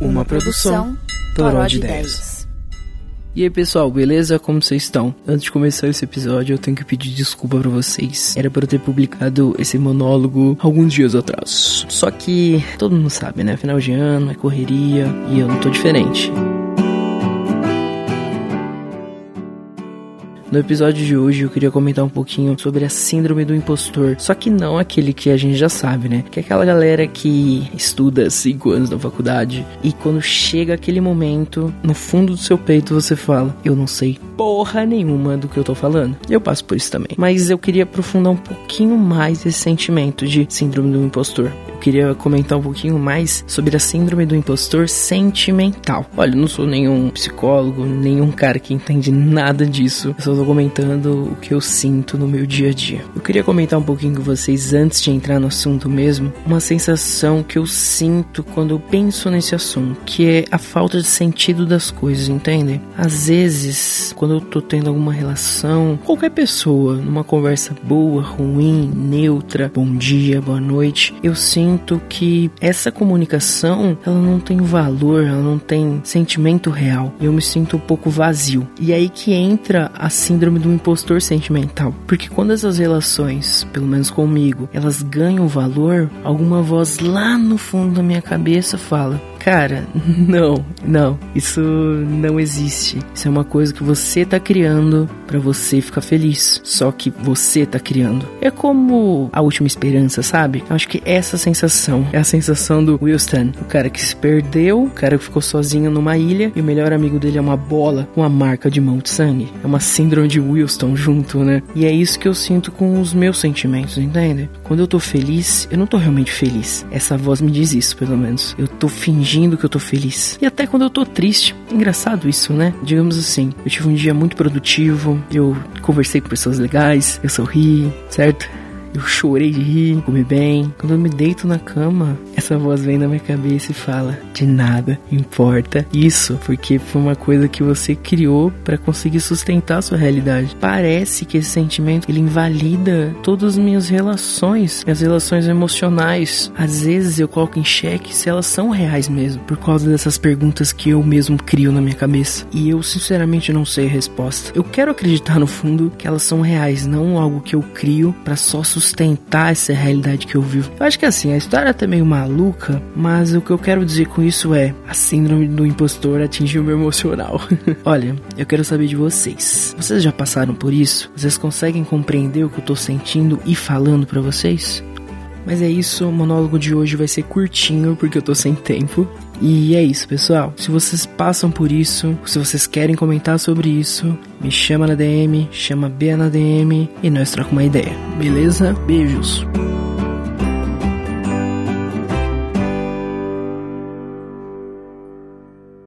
Uma produção Toró de Ideias. E aí pessoal, beleza? Como vocês estão? Antes de começar esse episódio, eu tenho que pedir desculpa para vocês. Era para eu ter publicado esse monólogo alguns dias atrás. Só que todo mundo sabe, né? Final de ano, é correria e eu não tô diferente. No episódio de hoje eu queria comentar um pouquinho sobre a síndrome do impostor, só que não aquele que a gente já sabe, né? Que é aquela galera que estuda cinco anos na faculdade e quando chega aquele momento, no fundo do seu peito você fala: Eu não sei porra nenhuma do que eu tô falando. Eu passo por isso também. Mas eu queria aprofundar um pouquinho mais esse sentimento de síndrome do impostor eu queria comentar um pouquinho mais sobre a síndrome do impostor sentimental. Olha, eu não sou nenhum psicólogo, nenhum cara que entende nada disso. Eu só tô comentando o que eu sinto no meu dia a dia. Eu queria comentar um pouquinho com vocês antes de entrar no assunto mesmo, uma sensação que eu sinto quando eu penso nesse assunto, que é a falta de sentido das coisas, entendem? Às vezes, quando eu tô tendo alguma relação, qualquer pessoa, numa conversa boa, ruim, neutra, bom dia, boa noite, eu sinto que essa comunicação ela não tem valor, ela não tem sentimento real. Eu me sinto um pouco vazio. E aí que entra a síndrome do impostor sentimental. Porque quando essas relações, pelo menos comigo, elas ganham valor, alguma voz lá no fundo da minha cabeça fala: Cara, não, não, isso não existe. Isso é uma coisa que você tá criando para você ficar feliz. Só que você tá criando. É como a última esperança, sabe? Eu acho que essa sensação é a sensação do Wilston, o cara que se perdeu, o cara que ficou sozinho numa ilha e o melhor amigo dele é uma bola com a marca de mão de sangue. É uma síndrome de Wilston junto, né? E é isso que eu sinto com os meus sentimentos, entende? Quando eu tô feliz, eu não tô realmente feliz. Essa voz me diz isso, pelo menos. Eu tô fingindo que eu tô feliz. E até quando eu tô triste. Engraçado isso, né? Digamos assim, eu tive um dia muito produtivo, eu conversei com pessoas legais, eu sorri, certo? Eu chorei de rir, comi bem. Quando eu me deito na cama, essa voz vem na minha cabeça e fala: De nada importa isso, porque foi uma coisa que você criou para conseguir sustentar a sua realidade. Parece que esse sentimento ele invalida todas as minhas relações, minhas relações emocionais. Às vezes eu coloco em xeque se elas são reais mesmo, por causa dessas perguntas que eu mesmo crio na minha cabeça. E eu sinceramente não sei a resposta. Eu quero acreditar no fundo que elas são reais, não algo que eu crio para só sustentar sustentar essa realidade que eu vivo. Eu acho que assim, a história tá meio maluca, mas o que eu quero dizer com isso é: a síndrome do impostor atingiu meu emocional. Olha, eu quero saber de vocês. Vocês já passaram por isso? Vocês conseguem compreender o que eu tô sentindo e falando para vocês? Mas é isso, o monólogo de hoje vai ser curtinho porque eu tô sem tempo. E é isso, pessoal. Se vocês passam por isso, se vocês querem comentar sobre isso, me chama na DM, chama Bia na DM e nós trocamos uma ideia. Beleza? Beijos.